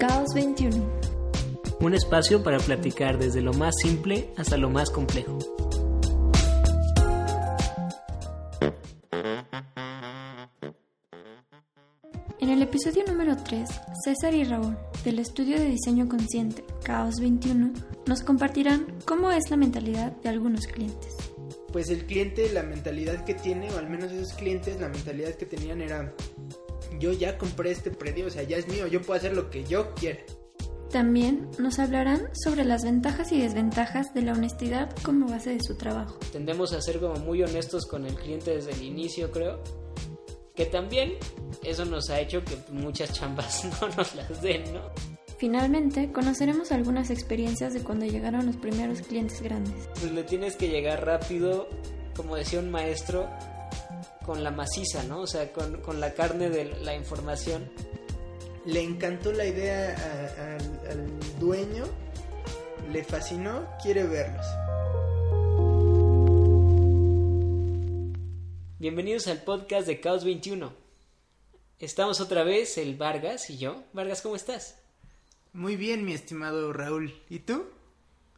Caos 21. Un espacio para platicar desde lo más simple hasta lo más complejo. En el episodio número 3, César y Raúl, del estudio de diseño consciente Caos 21, nos compartirán cómo es la mentalidad de algunos clientes. Pues el cliente, la mentalidad que tiene, o al menos esos clientes, la mentalidad que tenían era, yo ya compré este predio, o sea, ya es mío, yo puedo hacer lo que yo quiera. También nos hablarán sobre las ventajas y desventajas de la honestidad como base de su trabajo. Tendemos a ser como muy honestos con el cliente desde el inicio, creo. Que también eso nos ha hecho que muchas chambas no nos las den, ¿no? Finalmente, conoceremos algunas experiencias de cuando llegaron los primeros clientes grandes. Pues le tienes que llegar rápido, como decía un maestro, con la maciza, ¿no? O sea, con, con la carne de la información. Le encantó la idea a- al, al dueño, le fascinó, quiere verlos. Bienvenidos al podcast de Caos 21. Estamos otra vez, el Vargas y yo. Vargas, ¿cómo estás? Muy bien, mi estimado Raúl. ¿Y tú?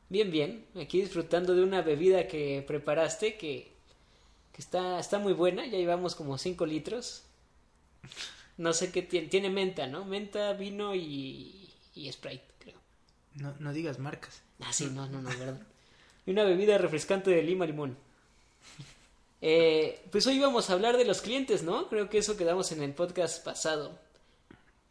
Bien, bien. Aquí disfrutando de una bebida que preparaste que, que está, está muy buena. Ya llevamos como 5 litros. No sé qué tiene. Tiene menta, ¿no? Menta, vino y, y Sprite, creo. No, no digas marcas. Ah, sí, no, no, no, verdad. Y una bebida refrescante de lima limón. Eh, pues hoy vamos a hablar de los clientes, ¿no? Creo que eso quedamos en el podcast pasado.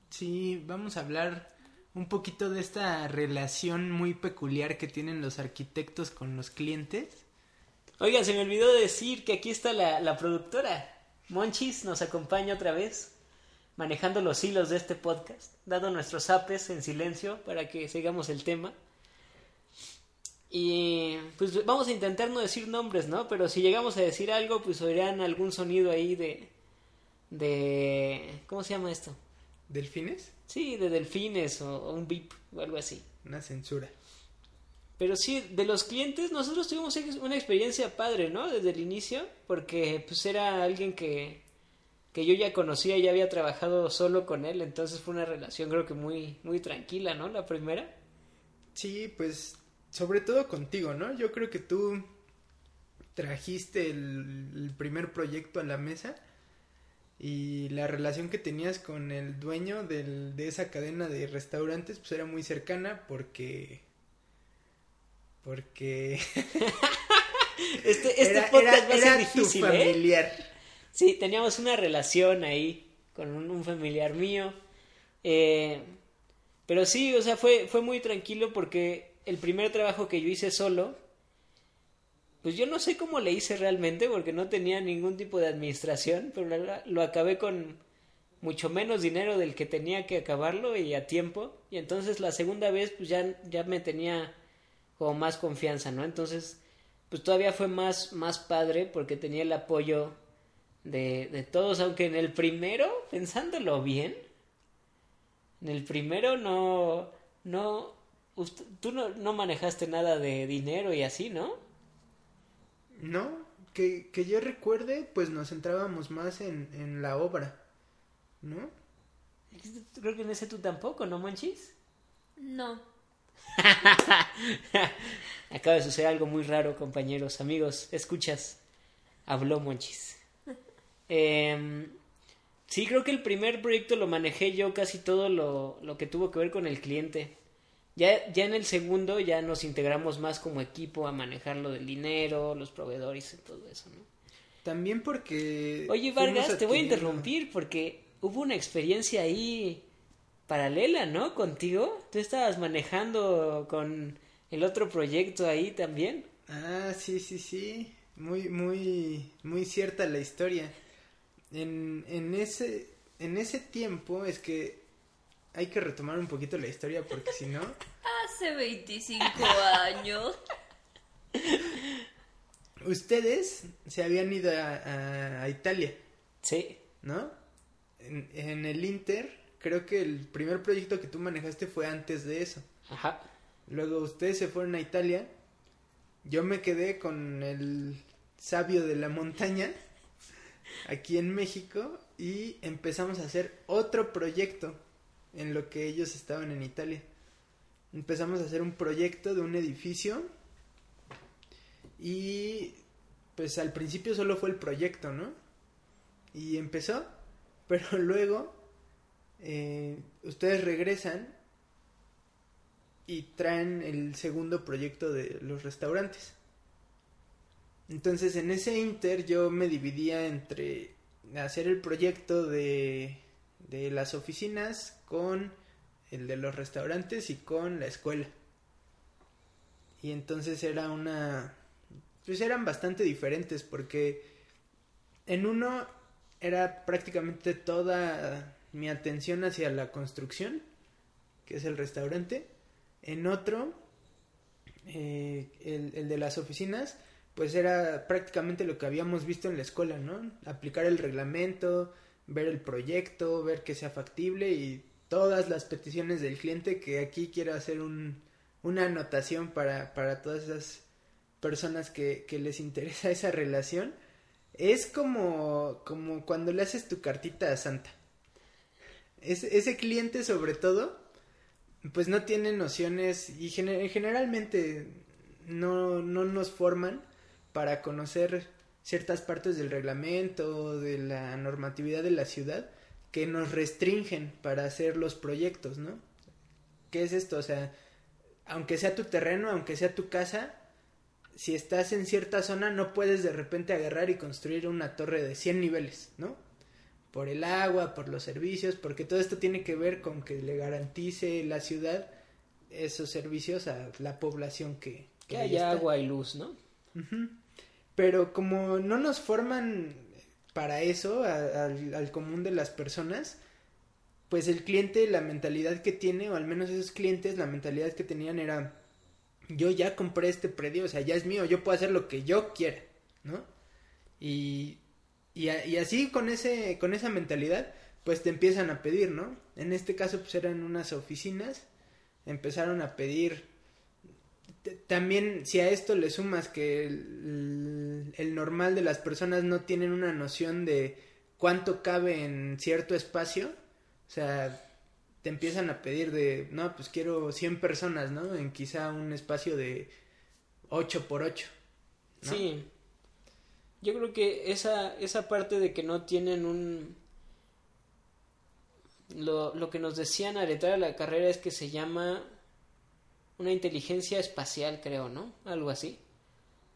Sí, vamos a hablar un poquito de esta relación muy peculiar que tienen los arquitectos con los clientes. Oigan, se me olvidó decir que aquí está la, la productora. Monchis nos acompaña otra vez, manejando los hilos de este podcast, dando nuestros apes en silencio para que sigamos el tema. Y pues vamos a intentar no decir nombres, ¿no? Pero si llegamos a decir algo, pues oirán algún sonido ahí de... de... ¿Cómo se llama esto? ¿Delfines? Sí, de delfines o, o un bip o algo así. Una censura. Pero sí, de los clientes, nosotros tuvimos una experiencia padre, ¿no? Desde el inicio, porque pues era alguien que, que yo ya conocía, ya había trabajado solo con él, entonces fue una relación creo que muy, muy tranquila, ¿no? La primera. Sí, pues sobre todo contigo, ¿no? Yo creo que tú trajiste el, el primer proyecto a la mesa y la relación que tenías con el dueño del- de esa cadena de restaurantes pues era muy cercana porque porque Este, este era, podcast era- va a ser difícil, tu ¿eh? familiar. Sí, teníamos una relación ahí con un, un familiar mío. Eh, pero sí, o sea, fue, fue muy tranquilo porque el primer trabajo que yo hice solo, pues yo no sé cómo le hice realmente porque no tenía ningún tipo de administración, pero la- lo acabé con mucho menos dinero del que tenía que acabarlo y a tiempo. Y entonces la segunda vez pues ya, ya me tenía como más confianza, ¿no? Entonces pues todavía fue más, más padre porque tenía el apoyo de, de todos, aunque en el primero, pensándolo bien, en el primero no, no, tú no, no manejaste nada de dinero y así, ¿no? No, que, que yo recuerde, pues nos centrábamos más en, en la obra, ¿no? Creo que en ese tú tampoco, ¿no, Monchis? No. Acaba de suceder algo muy raro, compañeros, amigos, escuchas. Habló Monchis. Em, sí, creo que el primer proyecto lo manejé yo casi todo lo, lo que tuvo que ver con el cliente. Ya, ya en el segundo ya nos integramos más como equipo a manejar lo del dinero, los proveedores y todo eso, ¿no? También porque... Oye, Vargas, te voy a interrumpir porque hubo una experiencia ahí paralela, ¿no? Contigo. Tú estabas manejando con el otro proyecto ahí también. Ah, sí, sí, sí. Muy, muy, muy cierta la historia. En, en ese, en ese tiempo es que hay que retomar un poquito la historia porque si no, Hace 25 años. ustedes se habían ido a, a- a Italia, Sí. ¿no? En, en el Inter, creo que el primer proyecto que tú manejaste fue antes de eso. Ajá. Luego ustedes se fueron a Italia. Yo me quedé con el sabio de la montaña aquí en México y empezamos a hacer otro proyecto. en lo que ellos estaban en Italia. Empezamos a hacer un proyecto de un edificio y pues al principio solo fue el proyecto, ¿no? Y empezó, pero luego eh, ustedes regresan y traen el segundo proyecto de los restaurantes. Entonces en ese inter yo me dividía entre hacer el proyecto de, de las oficinas con el de los restaurantes y con la escuela. Y entonces era una... Pues eran bastante diferentes porque en uno era prácticamente toda mi atención hacia la construcción, que es el restaurante. En otro, eh, el, de las oficinas, pues era prácticamente lo que habíamos visto en la escuela, ¿no? Aplicar el reglamento, ver el proyecto, ver que sea factible y todas las peticiones del cliente que aquí quiero hacer un, una anotación para, para todas esas personas que, que les interesa esa relación. Es como, como cuando le haces tu cartita a Santa. Es, ese cliente sobre todo, pues no tiene nociones y generalmente no, no nos forman para conocer ciertas partes del reglamento, de la normatividad de la ciudad, que nos restringen para hacer los proyectos, ¿no? ¿Qué es esto? O sea, aunque sea tu terreno, aunque sea tu casa, si estás en cierta zona no puedes de repente agarrar y construir una torre de 100 niveles, ¿no? Por el agua, por los servicios, porque todo esto tiene que ver con que le garantice la ciudad esos servicios a la población que... Que, haya agua y luz, ¿no? Pero como no nos forman para eso, al común de las personas, pues el cliente, la mentalidad que tiene, o al menos esos clientes, la mentalidad que tenían era, yo ya compré este predio, o sea, ya es mío, yo puedo hacer lo que yo quiera, ¿no? Y, y, y así con, ese, con esa mentalidad, pues te empiezan a pedir, ¿no? En este caso, pues eran unas oficinas, empezaron a pedir también si a esto le sumas que el, el, normal de las personas no tienen una noción de cuánto cabe en cierto espacio, o sea, te empiezan a pedir de, no, pues quiero 100 personas, ¿no? En quizá un espacio de 8 por 8. Sí. Yo creo que esa, esa parte de que no tienen un... Lo, lo que nos decían a a la carrera es que se llama una inteligencia espacial, creo, ¿no? Algo así.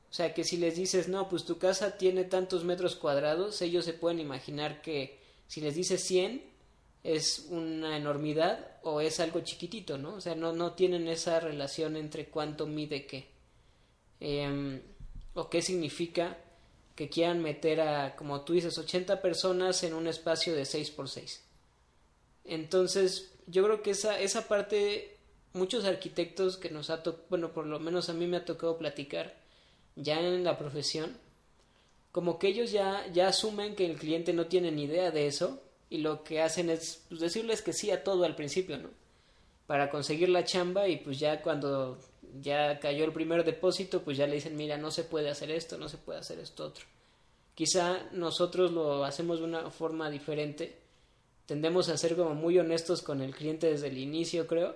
O sea, que si les dices, no, pues tu casa tiene tantos metros cuadrados, ellos se pueden imaginar que si les dices 100 es una enormidad o es algo chiquitito, ¿no? O sea, no, no tienen esa relación entre cuánto mide qué. Em, o qué significa que quieran meter a, como tú dices, 80 personas en un espacio de 6 por 6. Entonces, yo creo que esa, esa parte muchos arquitectos que nos ha tocado, bueno, por lo menos a mí me ha tocado platicar ya en la profesión, como que ellos ya, ya asumen que el cliente no tiene ni idea de eso y lo que hacen es pues, decirles que sí a todo al principio, ¿no? Para conseguir la chamba y pues ya cuando ya cayó el primer depósito, pues ya le dicen, mira, no se puede hacer esto, no se puede hacer esto otro. Quizá nosotros lo hacemos de una forma diferente, tendemos a ser como muy honestos con el cliente desde el inicio, creo,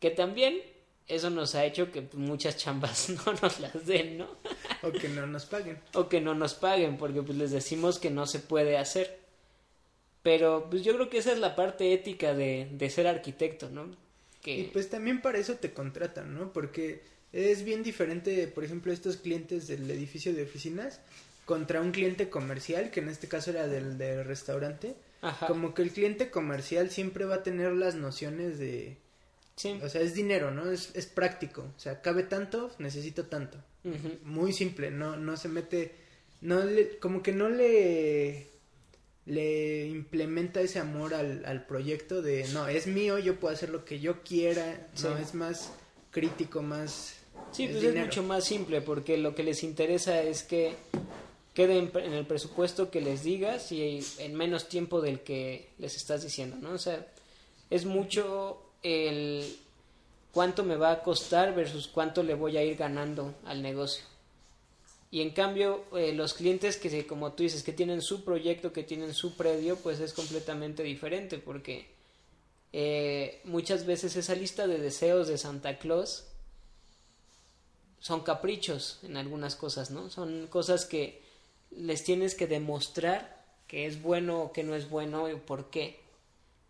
que también eso nos ha hecho que muchas chambas no nos las den, ¿no? o que no nos paguen. O que no nos paguen, porque pues les decimos que no se puede hacer. Pero pues yo creo que esa es la parte ética de, de ser arquitecto, ¿no? Que... Y pues también para eso te contratan, ¿no? Porque es bien diferente, por ejemplo, estos clientes del edificio de oficinas contra un cliente comercial, que en este caso era del, del restaurante. Ajá. Como que el cliente comercial siempre va a tener las nociones de o sea, es dinero, ¿no? Es, es práctico. O sea, cabe tanto, necesito tanto. Muy simple, no, no se mete, no le, como que no le, le implementa ese amor al, al proyecto de, no, es mío, yo puedo hacer lo que yo quiera, no, es más crítico, más... Sí, pues es mucho más simple porque lo que les interesa es que quede en, el presupuesto que les digas y en menos tiempo del que les estás diciendo, ¿no? O sea, es mucho el cuánto me va a costar versus cuánto le voy a ir ganando al negocio. Y en cambio, eh, los clientes que, como tú dices, que tienen su proyecto, que tienen su predio, pues es completamente diferente porque eh, muchas veces esa lista de deseos de Santa Claus son caprichos en algunas cosas, ¿no? Son cosas que les tienes que demostrar que es bueno o que no es bueno y por qué.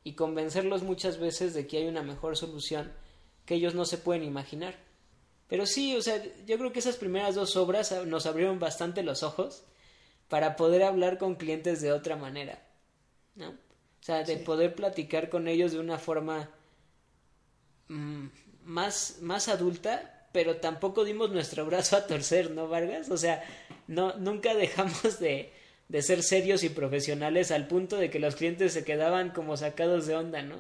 Y convencerlos muchas veces de que hay una mejor solución que ellos no se pueden imaginar. Pero sí, o sea, yo creo que esas primeras dos obras nos abrieron bastante los ojos para poder hablar con clientes de otra manera, ¿no? O sea, de poder platicar con ellos de una forma mm, más, más adulta, pero tampoco dimos nuestro brazo a torcer, ¿no, Vargas? O sea, no, nunca dejamos de, de ser serios y profesionales al punto de que los clientes se quedaban como sacados de onda, ¿no?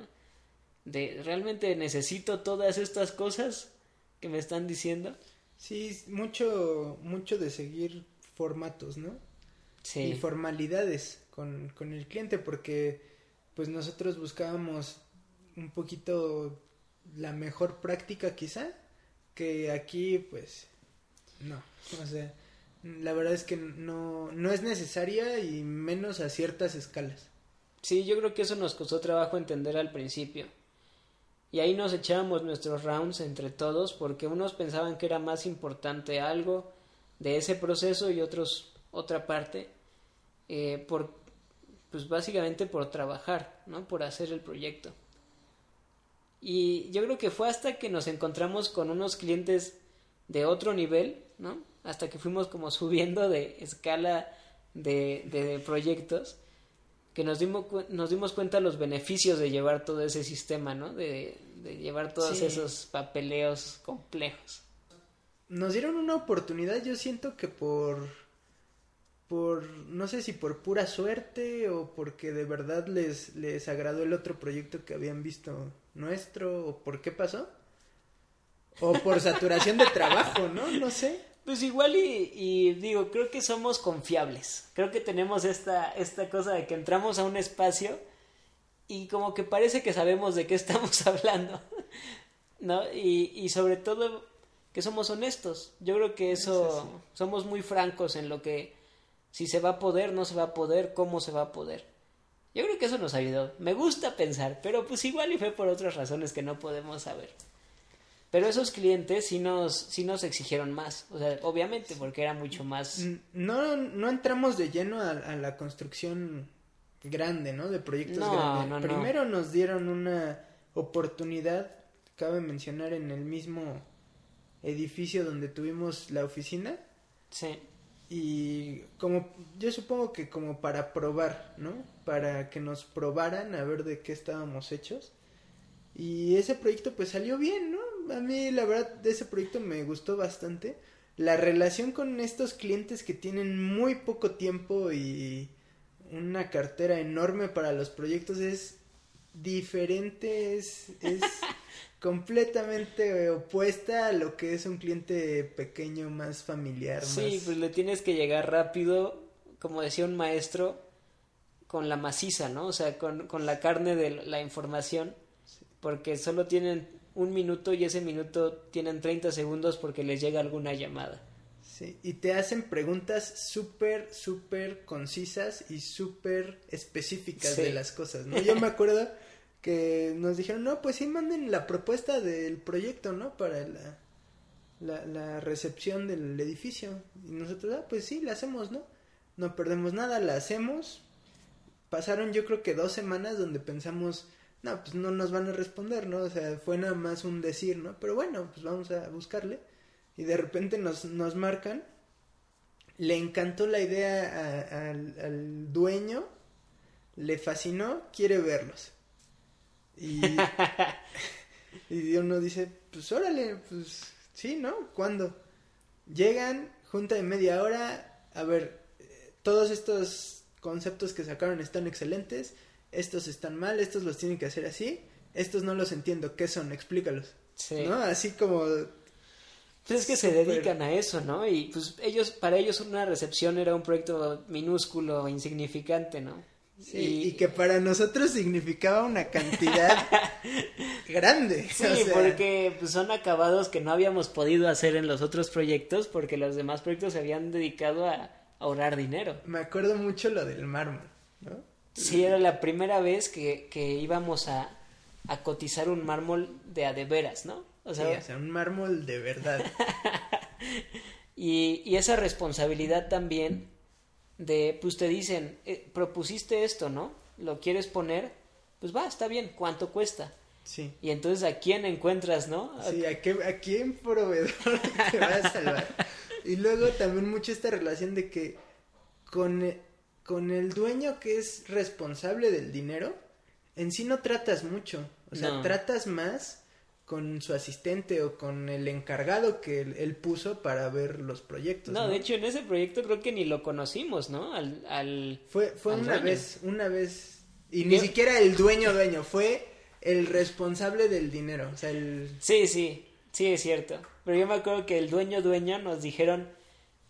De realmente necesito todas estas cosas que me están diciendo. Sí, mucho, mucho de seguir formatos, ¿no? Sí. Y formalidades con, con el cliente, porque pues nosotros buscábamos un poquito la mejor práctica quizá que aquí pues no, o sea, la verdad es que no, no es necesaria y menos a ciertas escalas. Sí, yo creo que eso nos costó trabajo entender al principio. Y ahí nos echábamos nuestros rounds entre todos porque unos pensaban que era más importante algo de ese proceso y otros otra parte eh, por pues básicamente por trabajar, ¿no? Por hacer el proyecto. Y yo creo que fue hasta que nos encontramos con unos clientes de otro nivel, ¿no? Hasta que fuimos como subiendo de escala de, de proyectos, que nos dimos, nos dimos cuenta de los beneficios de llevar todo ese sistema, ¿no? De, de llevar todos Sí. esos papeleos complejos. Nos dieron una oportunidad, yo siento que por por no sé si por pura suerte o porque de verdad les les agradó el otro proyecto que habían visto nuestro o por qué pasó o por saturación de trabajo, ¿no? No sé. Pues igual y, y digo, creo que somos confiables. Creo que tenemos esta, esta cosa de que entramos a un espacio y como que parece que sabemos de qué estamos hablando, ¿no? Y, y sobre todo que somos honestos. Yo creo que eso, somos muy francos en lo que si se va a poder, no se va a poder, cómo se va a poder. Yo creo que eso nos ayudó. Me gusta pensar, pero pues igual y fue por otras razones que no podemos saber. Pero esos clientes sí nos, sí nos exigieron más. O sea, obviamente, porque era mucho más. No no entramos de lleno a, a la construcción grande, ¿no? De proyectos No, grandes. no, no. Primero nos dieron una oportunidad, cabe mencionar en el mismo edificio donde tuvimos la oficina Sí. Y como yo supongo que como para probar, ¿no? Para que nos probaran a ver de qué estábamos hechos. Y ese proyecto pues salió bien, ¿no? A mí la verdad de ese proyecto me gustó bastante. La relación con estos clientes que tienen muy poco tiempo y una cartera enorme para los proyectos es diferente, es, es completamente opuesta a lo que es un cliente pequeño, más familiar, Sí, más... pues le tienes que llegar rápido, como decía un maestro, con la maciza, ¿no? O sea, con, con la carne de la información, porque solo tienen un minuto y ese minuto tienen 30 segundos porque les llega alguna llamada. Sí, y te hacen preguntas súper, súper concisas y súper específicas Sí. de las cosas, ¿no? Yo me acuerdo que nos dijeron, no, pues sí, manden la propuesta del proyecto, ¿no? Para la, la, la recepción del edificio. Y nosotros, ah, pues sí, la hacemos, ¿no? No perdemos nada, la hacemos. Pasaron yo creo que dos semanas donde pensamos, no, pues no nos van a responder, ¿no? O sea, fue nada más un decir, ¿no? Pero bueno, pues vamos a buscarle. Y de repente nos, nos marcan. Le encantó la idea al, al dueño. Le fascinó, quiere verlos. Y, y uno dice, pues órale, pues sí, ¿no? ¿Cuándo? Llegan, junta de media hora, a ver, todos estos conceptos que sacaron están excelentes, estos están mal, estos los tienen que hacer así, estos no los entiendo, ¿qué son? Explícalos. Sí. ¿No? Así como... Pues es que se dedican a eso, ¿no? Y pues ellos, para ellos una recepción era un proyecto minúsculo, insignificante, ¿no? Sí, y... que para nosotros significaba una cantidad grande. Sí, o sea, porque pues, son acabados que no habíamos podido hacer en los otros proyectos porque los demás proyectos se habían dedicado a ahorrar dinero. Me acuerdo mucho lo del mármol, ¿no? Sí, era la primera vez que, que íbamos a, a cotizar un mármol de a de veras, ¿no? O sea, un mármol de verdad. y, y, esa responsabilidad también de, pues te dicen, eh, propusiste esto, ¿no? Lo quieres poner, pues va, está bien, ¿cuánto cuesta? Sí. Y entonces a quién encuentras, ¿no? Sí, a, qué, a quién proveedor te va a salvar. y luego también mucho esta relación de que con, con el dueño que es responsable del dinero, en sí no tratas mucho. O sea, tratas más con su asistente o con el encargado que él, puso para ver los proyectos. No, de hecho en ese proyecto creo que ni lo conocimos, ¿no? Al, al fue fue una vez, una vez y ni siquiera el dueño dueño, fue el responsable del dinero, o sea, el Sí, sí, sí es cierto. Pero yo me acuerdo que el dueño dueño nos dijeron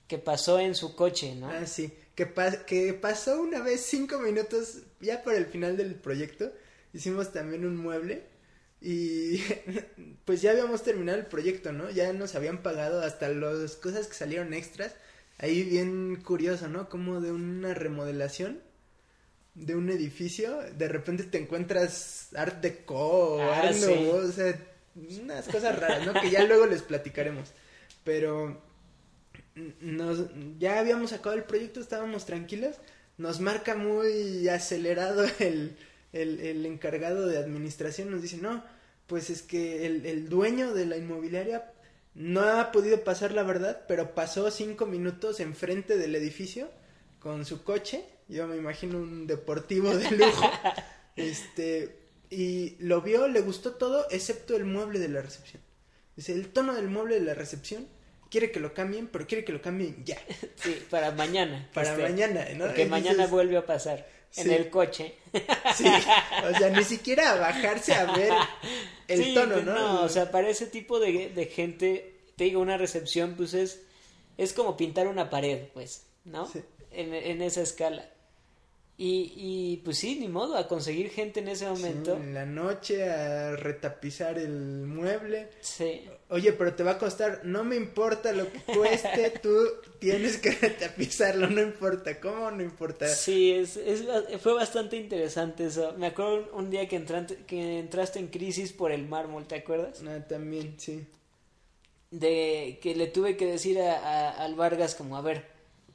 que pasó en su coche, ¿no? Ah, sí, que, que pasó una vez cinco minutos ya por el final del proyecto, hicimos también un mueble y pues ya habíamos terminado el proyecto, ¿no? Ya nos habían pagado hasta las cosas que salieron extras. Ahí bien curioso, ¿no? Como de una remodelación de un edificio, de repente te encuentras Art Deco o ah, o sea, unas cosas raras, ¿no? Que ya luego les platicaremos. Pero nos, ya habíamos sacado el proyecto, estábamos tranquilos. Nos marca muy acelerado el, el, el encargado de administración, nos dice, no, pues es que el, el dueño de la inmobiliaria no ha podido pasar la verdad, pero pasó cinco minutos enfrente del edificio con su coche. Yo me imagino un deportivo de lujo. este, y lo vio, le gustó todo, excepto el mueble de la recepción. Dice, el tono del mueble de la recepción quiere que lo cambien, pero quiere que lo cambien ya. Sí, para mañana. para este, mañana, ¿no? Porque mañana vuelve a pasar en el coche. Sí, o sea, ni siquiera bajarse a ver el tono, ¿no? No, o sea, para ese tipo de, de gente, te digo, una recepción, pues es, es como pintar una pared, pues, ¿no? En, en esa escala. Y, y pues sí, ni modo, a conseguir gente en ese momento. en la noche, a retapizar el mueble. Sí. Oye, pero te va a costar, no me importa lo que cueste, tú tienes que retapizarlo, no importa, ¿cómo? No importa. Sí, es, es, fue bastante interesante eso. Me acuerdo un día que, entraste, que entraste en crisis por el mármol, ¿te acuerdas? Ah, también, sí. De que le tuve que decir a, a, al Vargas como, a ver,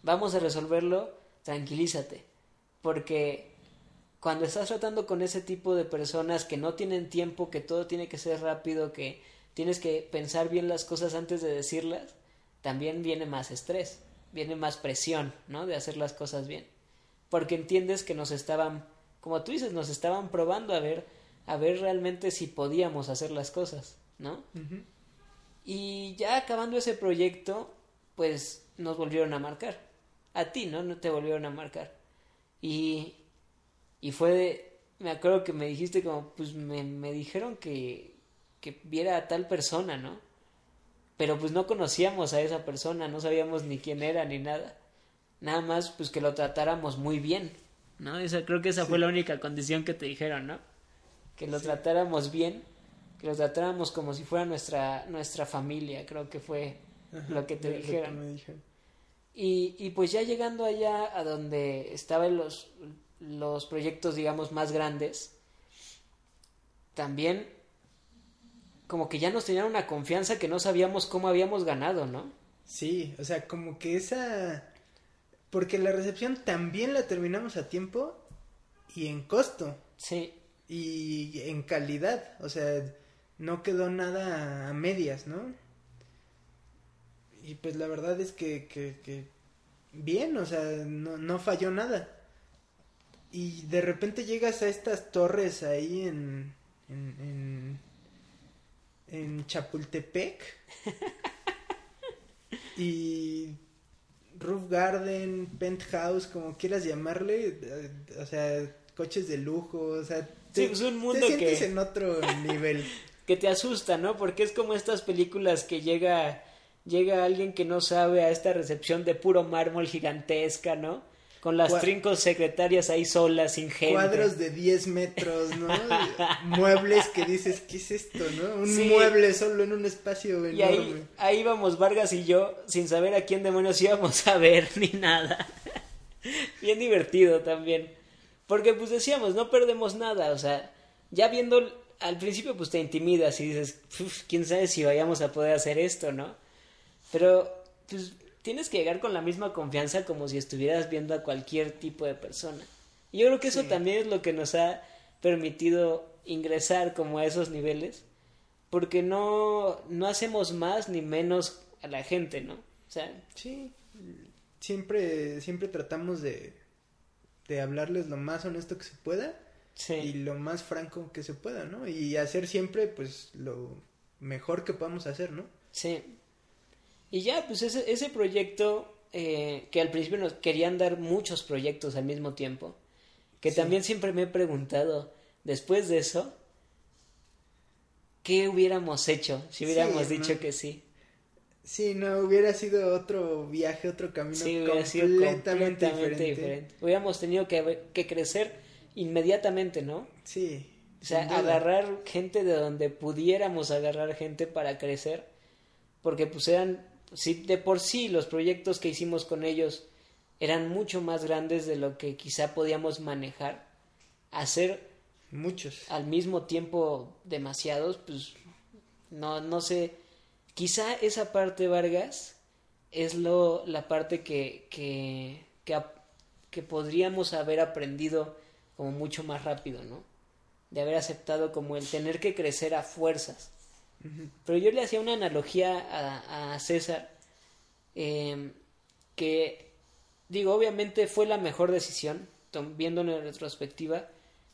vamos a resolverlo, tranquilízate porque cuando estás tratando con ese tipo de personas que no tienen tiempo, que todo tiene que ser rápido, que tienes que pensar bien las cosas antes de decirlas, también viene más estrés, viene más presión, ¿no? De hacer las cosas bien. Porque entiendes que nos estaban, como tú dices, nos estaban probando a ver, a ver realmente si podíamos hacer las cosas, ¿no? Y ya acabando ese proyecto, pues nos volvieron a marcar. A ti, ¿no? No te volvieron a marcar. Y, y fue de, me acuerdo que me dijiste como, pues me, me dijeron que, que viera a tal persona, ¿no? Pero pues no conocíamos a esa persona, no sabíamos ni quién era ni nada. Nada más pues que lo tratáramos muy bien, ¿no? Esa, creo que esa fue la única condición que te dijeron, ¿no? Que lo tratáramos bien, que lo tratáramos como si fuera nuestra, nuestra familia, creo que fue lo que te dijeron. Y, y pues ya llegando allá a donde estaban los, los proyectos, digamos, más grandes, también como que ya nos tenían una confianza que no sabíamos cómo habíamos ganado, ¿no? Sí, o sea, como que esa... Porque la recepción también la terminamos a tiempo y en costo. Sí. Y en calidad, o sea, no quedó nada a medias, ¿no? Y pues la verdad es que, que, bien, o sea, no, no falló nada. Y de repente llegas a estas torres ahí en, en, en, Chapultepec. y Roof Garden, Penthouse, como quieras llamarle, o sea, coches de lujo, o sea, te, pues un mundo te sientes en otro nivel. que te asusta, ¿no? Porque es como estas películas que llega llega alguien que no sabe a esta recepción de puro mármol gigantesca, ¿no? Con las trincos secretarias ahí solas, sin gente. Cuadros de 10 metros, ¿no? Muebles que dices, ¿qué es esto, no? Un mueble solo en un espacio enorme. Y ahí, ahí íbamos Vargas y yo, sin saber a quién demonios íbamos a ver, ni nada. Bien divertido también. Porque pues decíamos, no perdemos nada, o sea, ya viendo al principio pues te intimidas y dices, "Uf, quién sabe si vayamos a poder hacer esto, ¿no? Pero pues tienes que llegar con la misma confianza como si estuvieras viendo a cualquier tipo de persona. Y yo creo que eso Sí. también es lo que nos ha permitido ingresar como a esos niveles, porque no, no hacemos más ni menos a la gente, ¿no? O sea, Sí, siempre, siempre tratamos de, de hablarles lo más honesto que se pueda sí. y lo más franco que se pueda, ¿no? Y hacer siempre, pues, lo mejor que podamos hacer, ¿no? Sí. Y ya, pues ese, ese proyecto, eh, que al principio nos querían dar muchos proyectos al mismo tiempo, que Sí. también siempre me he preguntado, después de eso, ¿qué hubiéramos hecho si hubiéramos Sí, dicho ¿no? que sí? Sí, no, hubiera sido otro viaje, otro camino Sí, hubiera sido completamente, completamente diferente. diferente. Hubiéramos tenido que, que crecer inmediatamente, ¿no? Sí. O sea, agarrar gente de donde pudiéramos agarrar gente para crecer, porque pues eran, sí, de por sí los proyectos que hicimos con ellos eran mucho más grandes de lo que quizá podíamos manejar. Hacer Muchos. al mismo tiempo demasiados, pues no, no sé, quizá esa parte, Vargas, es lo, la parte que, que, que, que podríamos haber aprendido como mucho más rápido, ¿no? De haber aceptado como el tener que crecer a fuerzas. Pero yo le hacía una analogía a, César, eh, que, digo, obviamente fue la mejor decisión, viéndolo en retrospectiva,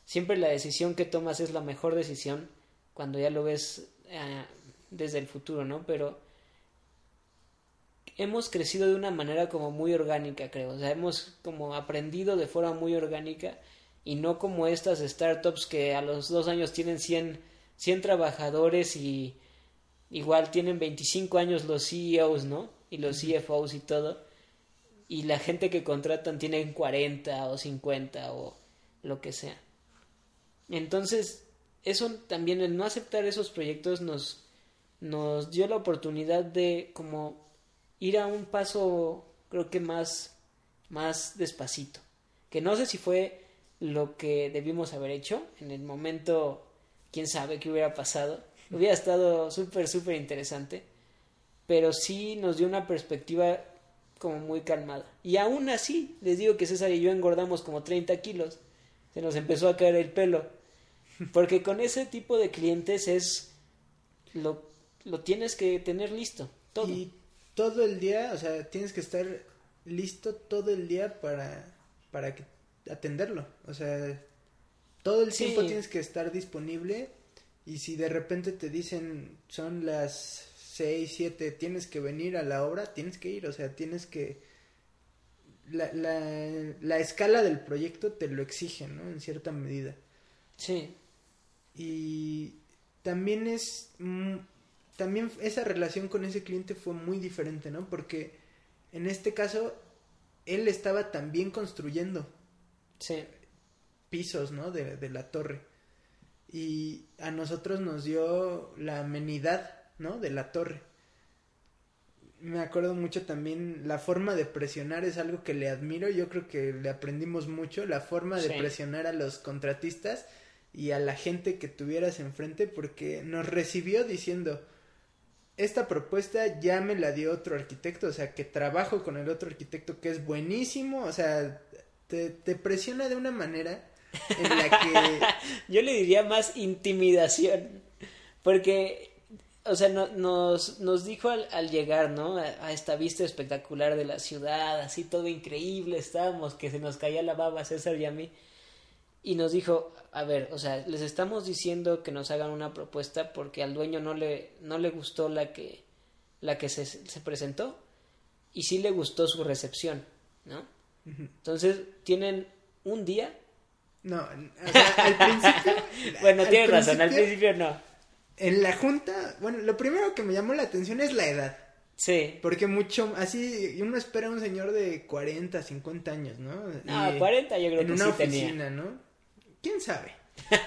siempre la decisión que tomas es la mejor decisión cuando ya lo ves eh, desde el futuro, ¿no? Pero hemos crecido de una manera como muy orgánica, creo, o sea, hemos como aprendido de forma muy orgánica y no como estas startups que a los dos años tienen 100, 100 trabajadores y igual tienen 25 años los CEOs, ¿no? Y los CFOs y todo. Y la gente que contratan tienen 40 o 50 o lo que sea. Entonces, eso también, el no aceptar esos proyectos nos, nos dio la oportunidad de como ir a un paso, creo que más, más despacito. Que no sé si fue lo que debimos haber hecho. En el momento, quién sabe qué hubiera pasado. Hubiera estado súper, súper interesante. Pero sí nos dio una perspectiva como muy calmada. Y aún así, les digo que César y yo engordamos como 30 kilos. Se nos empezó a caer el pelo. Porque con ese tipo de clientes es... Lo, lo tienes que tener listo. Todo. Y todo el día, o sea, tienes que estar listo todo el día para, para que- atenderlo. O sea, todo el Sí. tiempo tienes que estar disponible y si de repente te dicen son las 6, 7, tienes que venir a la obra, tienes que ir, o sea, tienes que... La, la, la escala del proyecto te lo exige, ¿no? En cierta medida. Sí. Y también es mm, también esa relación con ese cliente fue muy diferente, ¿no? Porque en este caso él estaba también construyendo Sí. Pisos, ¿no? De, de la torre. Y a nosotros nos dio la amenidad, ¿no? De la torre. Me acuerdo mucho también la forma de presionar es algo que le admiro. Yo creo que le aprendimos mucho la forma de Sí. presionar a los contratistas y a la gente que tuvieras enfrente porque nos recibió diciendo esta propuesta ya me la dio otro arquitecto, o sea que trabajo con el otro arquitecto que es buenísimo, o sea te, te presiona de una manera en la que Yo le diría más intimidación. Porque, o sea, no- nos, nos dijo al, al llegar, ¿no? A, a esta vista espectacular de la ciudad, así todo increíble, estábamos, que se nos caía la baba César y a mí. Y nos dijo, a ver, o sea, les estamos diciendo que nos hagan una propuesta porque al dueño no le, no le gustó la que, la que se, se presentó y sí le gustó su recepción, ¿no? Entonces, tienen un día no, o sea, al principio bueno, al tienes razón, al principio, principio no. en la junta, bueno, lo primero que me llamó la atención es la edad. Sí. Porque mucho, así, uno espera a un señor de 40, 50 años, ¿no? No, Y 40 yo creo en que una sí oficina, tenía. ¿no? ¿Quién sabe?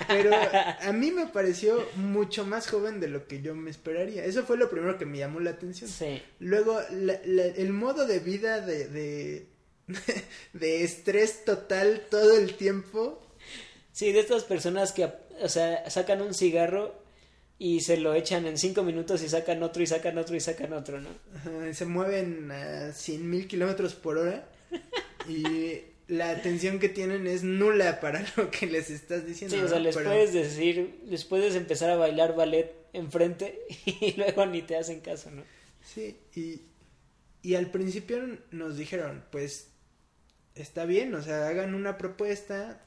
Pero a mí me pareció mucho más joven de lo que yo me esperaría. Eso fue lo primero que me llamó la atención. Sí. Luego, la- la- el modo de vida de, de, de estrés total todo el tiempo. Sí, de estas personas que, o sea, sacan un cigarro y se lo echan en cinco minutos y sacan otro y sacan otro y sacan otro, ¿no? Ajá, se mueven a 100 mil kilómetros por hora y la atención que tienen es nula para lo que les estás diciendo. Sí, o sea, les Pero- puedes decir, les puedes empezar a bailar ballet enfrente y luego ni te hacen caso, ¿no? Sí, y, y al principio nos dijeron, pues está bien, o sea, hagan una propuesta,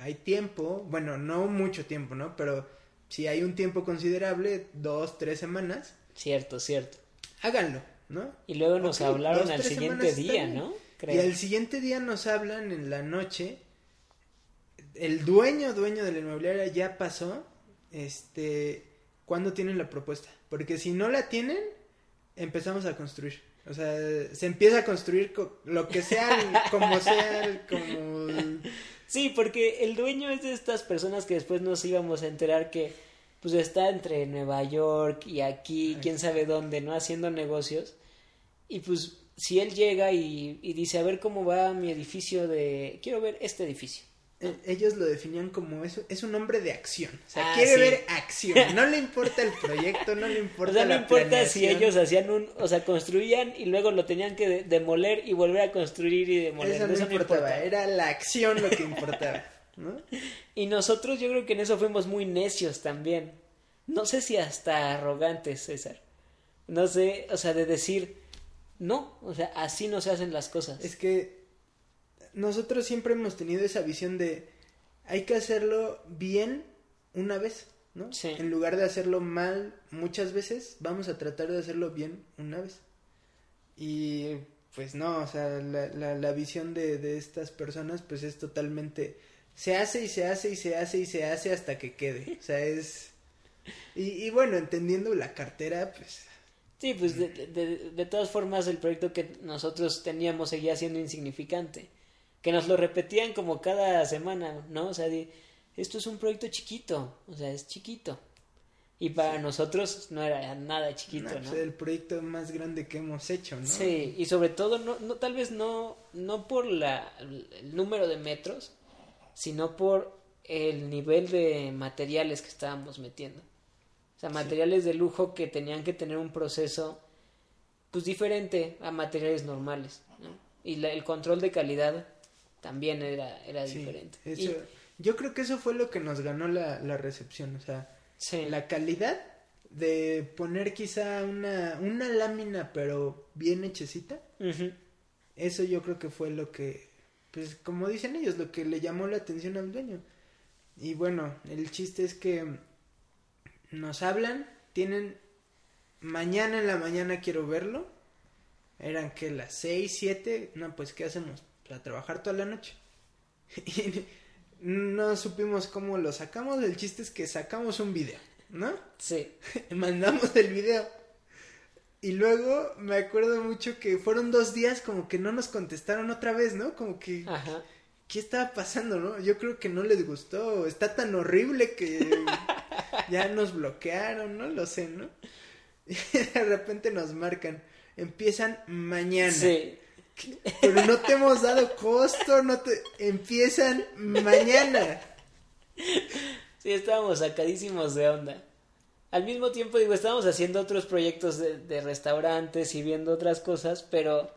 hay tiempo, bueno, no mucho tiempo, ¿no? Pero si hay un tiempo considerable, dos, tres semanas, Cierto, cierto. háganlo, ¿no? Y luego nos hablaron dos, al siguiente día. ¿no? Y al siguiente día nos hablan en la noche. El dueño, dueño de la inmobiliaria ya pasó. Este, ¿cuándo tienen la propuesta? Porque si no la tienen, empezamos a construir. O sea, se empieza a construir co- lo que sea, como sea, como... Sí, porque el dueño es de estas personas que después nos íbamos a enterar que pues está entre Nueva York y aquí, quién sabe dónde, ¿no? Haciendo negocios. Y pues si él llega y, y dice, a ver cómo va mi edificio de... Quiero ver este edificio. Eh, Ellos lo definían como eso, es un hombre de acción. O sea, Ah, quiere sí. ver acción. No le importa el proyecto, no le importa O sea, no la importa si ellos hacían un... O sea, construían y luego lo tenían que de- demoler y volver a construir y demoler. Eso no importaba, importaba. era la acción lo que importaba, ¿no? Y nosotros yo creo que en eso fuimos muy necios también. No sé si hasta arrogantes, César. No sé, o sea, de decir, no, o sea, así no se hacen las cosas. Es que nosotros siempre hemos tenido esa visión de hay que hacerlo bien una vez, ¿no? Sí. En lugar de hacerlo mal muchas veces, vamos a tratar de hacerlo bien una vez. Y pues no, o sea, la, la, la visión de, de estas personas pues es totalmente... Se hace y se hace y se hace y se hace hasta que quede. O sea, es... Y, y bueno, entendiendo la cartera, pues... Sí, pues de, de, de todas formas el proyecto que nosotros teníamos seguía siendo insignificante. Que nos lo repetían como cada semana, ¿no? O sea, de, esto es un proyecto chiquito, o sea, es chiquito. Y para nosotros no era nada chiquito, no, ¿no? pues, el proyecto más grande que hemos hecho, ¿no? Sí, y sobre todo, no, no, tal vez no, no por la, el número de metros, sino por el nivel de materiales que estábamos metiendo. O sea, materiales de lujo que tenían que tener un proceso pues diferente a materiales normales, ¿no? Y la- el control de calidad también era, era Sí, diferente. eso- Y- yo creo que eso fue lo que nos ganó la, la recepción, o sea, sí, la calidad de poner quizá una, una lámina pero bien hechecita, eso yo creo que fue lo que, pues como dicen ellos, lo que le llamó la atención al dueño. Y bueno, el chiste es que nos hablan, tienen, mañana en la mañana quiero verlo, eran que las seis, siete, no, pues ¿qué hacemos? Pues, a trabajar toda la noche. Y no supimos cómo lo sacamos, el chiste es que sacamos un video, ¿no? sí, mandamos el video. Y luego me acuerdo mucho que fueron dos días como que no nos contestaron otra vez, ¿no? Como que, ajá. ¿qué estaba pasando, no? Yo creo que no les gustó, está tan horrible que ya nos bloquearon, no lo sé, ¿no? Y de repente nos marcan, empiezan mañana. Sí, Pero no te hemos dado costo, no te... Empiezan mañana. Sí, estábamos sacadísimos de onda. Al mismo tiempo, digo, estábamos haciendo otros proyectos de, de restaurantes y viendo otras cosas, pero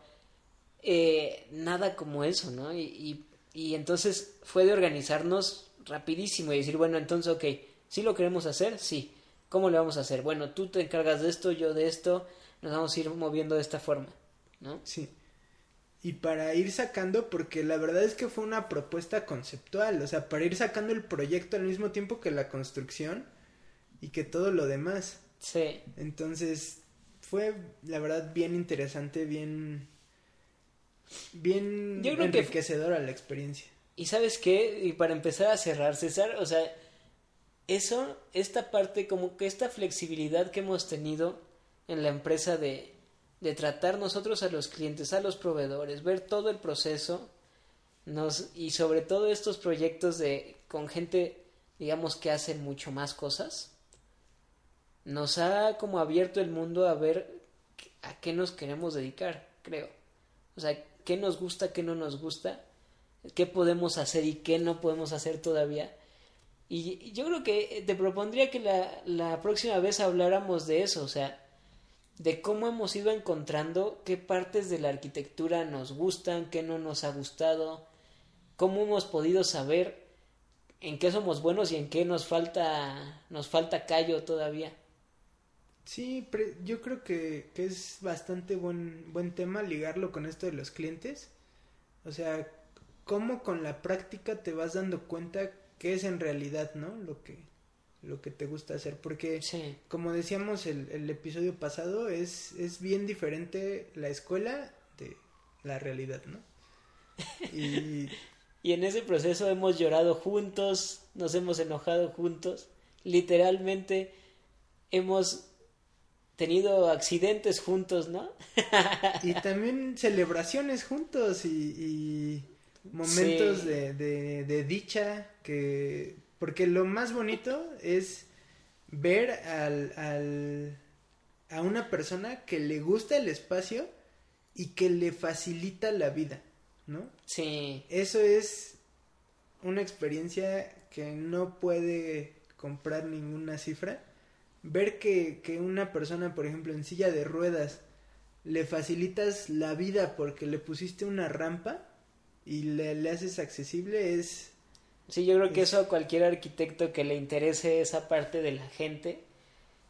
eh, nada como eso, ¿no? Y, y, y entonces fue de organizarnos rapidísimo y decir, bueno, entonces, ok, ¿sí lo queremos hacer? Sí. ¿Cómo lo vamos a hacer? Bueno, tú te encargas de esto, yo de esto, nos vamos a ir moviendo de esta forma, ¿no? Sí. Y para ir sacando, porque la verdad es que fue una propuesta conceptual, o sea, para ir sacando el proyecto al mismo tiempo que la construcción y que todo lo demás. Sí. Entonces, fue la verdad bien interesante, bien bien Yo creo que enriquecedora la experiencia. Y sabes qué, y para empezar a cerrar, César, o sea, eso, esta parte, como que esta flexibilidad que hemos tenido en la empresa de, de tratar nosotros a los clientes, a los proveedores, ver todo el proceso, nos, y sobre todo estos proyectos de, con gente, digamos, que hacen mucho más cosas, nos ha como abierto el mundo a ver a qué nos queremos dedicar, creo. O sea, qué nos gusta, qué no nos gusta qué podemos hacer y qué no podemos hacer todavía. Y yo creo que te propondría que la, la próxima vez habláramos de eso, o sea, de cómo hemos ido encontrando qué partes de la arquitectura nos gustan, qué no nos ha gustado, cómo hemos podido saber en qué somos buenos y en qué nos falta nos falta callo todavía. Sí, yo creo que, que, es bastante buen, buen tema ligarlo con esto de los clientes. O sea, cómo con la práctica te vas dando cuenta qué es en realidad, ¿no? Lo que, lo que te gusta hacer. Porque, como decíamos el, el episodio pasado, es, es bien diferente la escuela de la realidad, ¿no? Y... y en ese proceso hemos llorado juntos, nos hemos enojado juntos, literalmente hemos tenido accidentes juntos, ¿no? y también celebraciones juntos y, momentos de, de, de, dicha que porque lo más bonito es ver al, al, a una persona que le gusta el espacio y que le facilita la vida, ¿no? Sí. Eso es una experiencia que no puede comprar ninguna cifra. Ver que, que una persona, por ejemplo, en silla de ruedas, le facilitas la vida porque le pusiste una rampa y le, le haces accesible es Sí, yo creo que eso a cualquier arquitecto que le interese esa parte de la gente,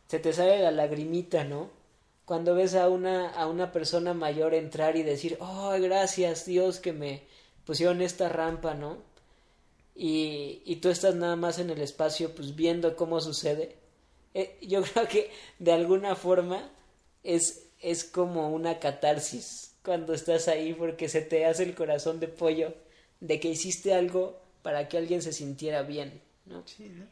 se te sale la lagrimita, ¿no? Cuando ves a una, a una persona mayor entrar y decir, oh, gracias Dios que me pusieron esta rampa, ¿no? Y, y tú estás nada más en el espacio, pues viendo cómo sucede. Eh, yo creo que de alguna forma es, es como una catarsis cuando estás ahí porque se te hace el corazón de pollo de que hiciste algo para que alguien se sintiera bien, ¿no? Sí, ¿no?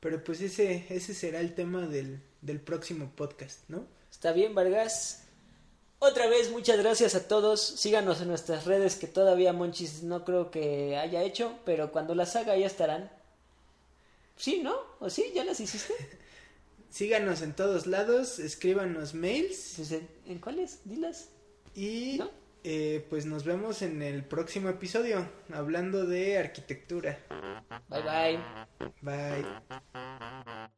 Pero pues ese, ese será el tema del, del próximo podcast, ¿no? Está bien, Vargas. Otra vez, muchas gracias a todos. Síganos en nuestras redes que todavía Monchis no creo que haya hecho, pero cuando las haga ya estarán. Sí, ¿no? ¿O sí? ¿Ya las hiciste? Síganos en todos lados, escríbanos mails. Pues, ¿En, cuáles? Dilas. Y eh, pues nos vemos en el próximo episodio hablando de arquitectura. Bye bye. Bye.